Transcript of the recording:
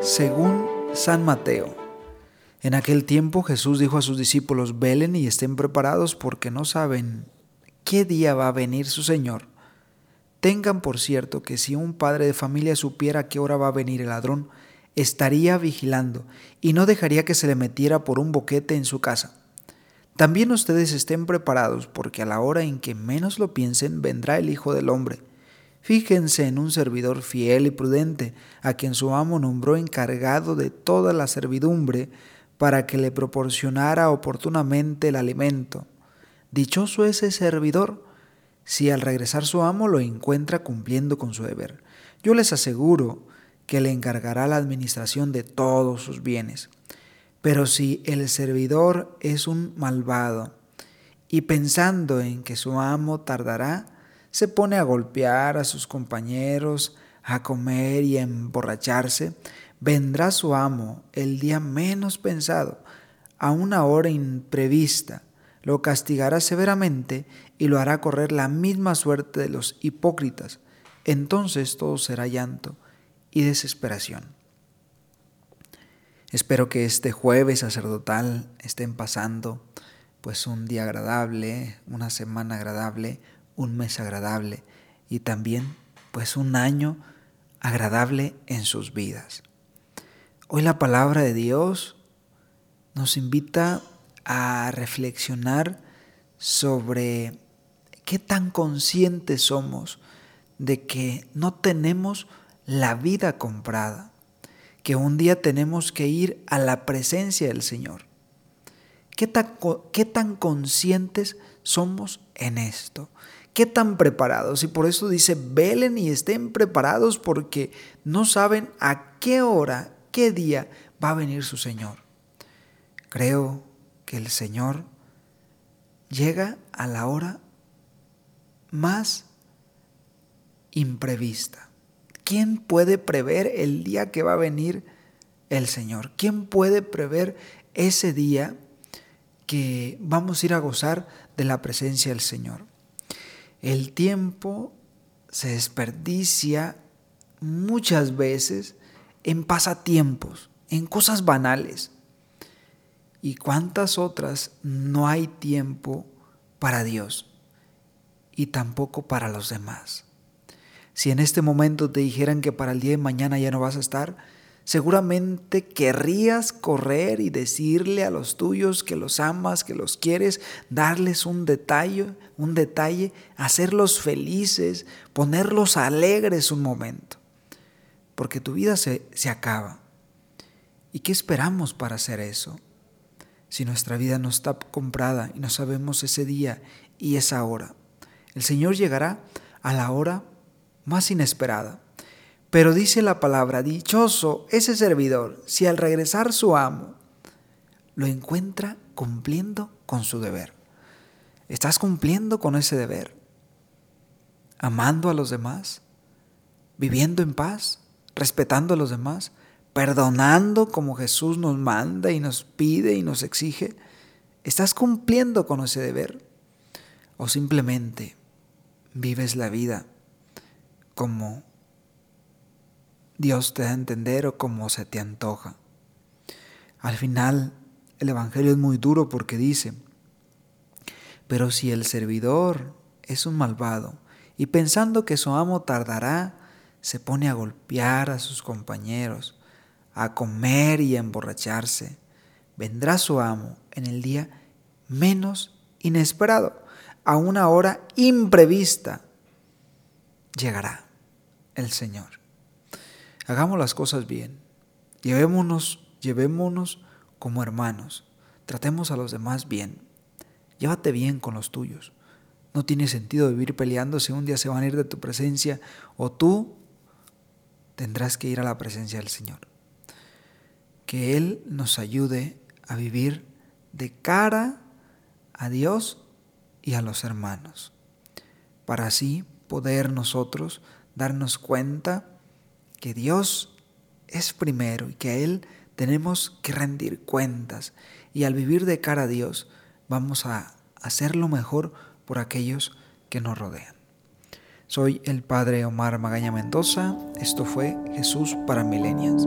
Según San Mateo, en aquel tiempo Jesús dijo a sus discípulos, velen y estén preparados porque no saben qué día va a venir su Señor. Tengan por cierto que si un padre de familia supiera qué hora va a venir el ladrón, estaría vigilando y no dejaría que se le metiera por un boquete en su casa. También ustedes estén preparados porque a la hora en que menos lo piensen vendrá el Hijo del Hombre. Fíjense en un servidor fiel y prudente, a quien su amo nombró encargado de toda la servidumbre para que le proporcionara oportunamente el alimento. Dichoso ese servidor si al regresar su amo lo encuentra cumpliendo con su deber. Yo les aseguro que le encargará la administración de todos sus bienes. Pero si el servidor es un malvado y pensando en que su amo tardará, se pone a golpear a sus compañeros, a comer y a emborracharse, vendrá su amo el día menos pensado, a una hora imprevista, lo castigará severamente y lo hará correr la misma suerte de los hipócritas. Entonces todo será llanto y desesperación. Espero que este jueves sacerdotal estén pasando pues un día agradable, una semana agradable, un mes agradable y también pues un año agradable en sus vidas. Hoy la palabra de Dios nos invita a reflexionar sobre qué tan conscientes somos de que no tenemos la vida comprada, que un día tenemos que ir a la presencia del Señor. ¿Qué tan, qué tan conscientes somos en esto? ¿Qué tan preparados? Y por eso dice, velen y estén preparados porque no saben a qué hora, qué día va a venir su Señor. Creo que el Señor llega a la hora más imprevista. ¿Quién puede prever el día que va a venir el Señor? ¿Quién puede prever ese día que vamos a ir a gozar de la presencia del Señor? El tiempo se desperdicia muchas veces en pasatiempos, en cosas banales. ¿Y cuántas otras no hay tiempo para Dios y tampoco para los demás? Si en este momento te dijeran que para el día de mañana ya no vas a estar, Seguramente querrías correr y decirle a los tuyos que los amas, que los quieres, darles un detalle, un detalle, hacerlos felices, ponerlos alegres un momento. Porque tu vida se, se acaba. ¿Y qué esperamos para hacer eso? Si nuestra vida no está comprada y no sabemos ese día y esa hora, el Señor llegará a la hora más inesperada pero dice la palabra, dichoso ese servidor si al regresar su amo lo encuentra cumpliendo con su deber. ¿Estás cumpliendo con ese deber? ¿Amando a los demás? ¿Viviendo en paz? ¿Respetando a los demás? ¿Perdonando como Jesús nos manda y nos pide y nos exige? ¿Estás cumpliendo con ese deber? ¿O simplemente vives la vida como Dios te da a entender o como se te antoja. Al final, el Evangelio es muy duro porque dice, pero si el servidor es un malvado y pensando que su amo tardará, se pone a golpear a sus compañeros, a comer y a emborracharse, vendrá su amo en el día menos inesperado, a una hora imprevista, llegará el Señor. Hagamos las cosas bien. Llevémonos, llevémonos como hermanos. Tratemos a los demás bien. Llévate bien con los tuyos. No tiene sentido vivir peleando si un día se van a ir de tu presencia o tú tendrás que ir a la presencia del Señor. Que Él nos ayude a vivir de cara a Dios y a los hermanos, para así poder nosotros darnos cuenta que Dios es primero y que a Él tenemos que rendir cuentas y al vivir de cara a Dios vamos a hacer lo mejor por aquellos que nos rodean. Soy el Padre Omar Magaña Mendoza, esto fue Jesús para Milenias.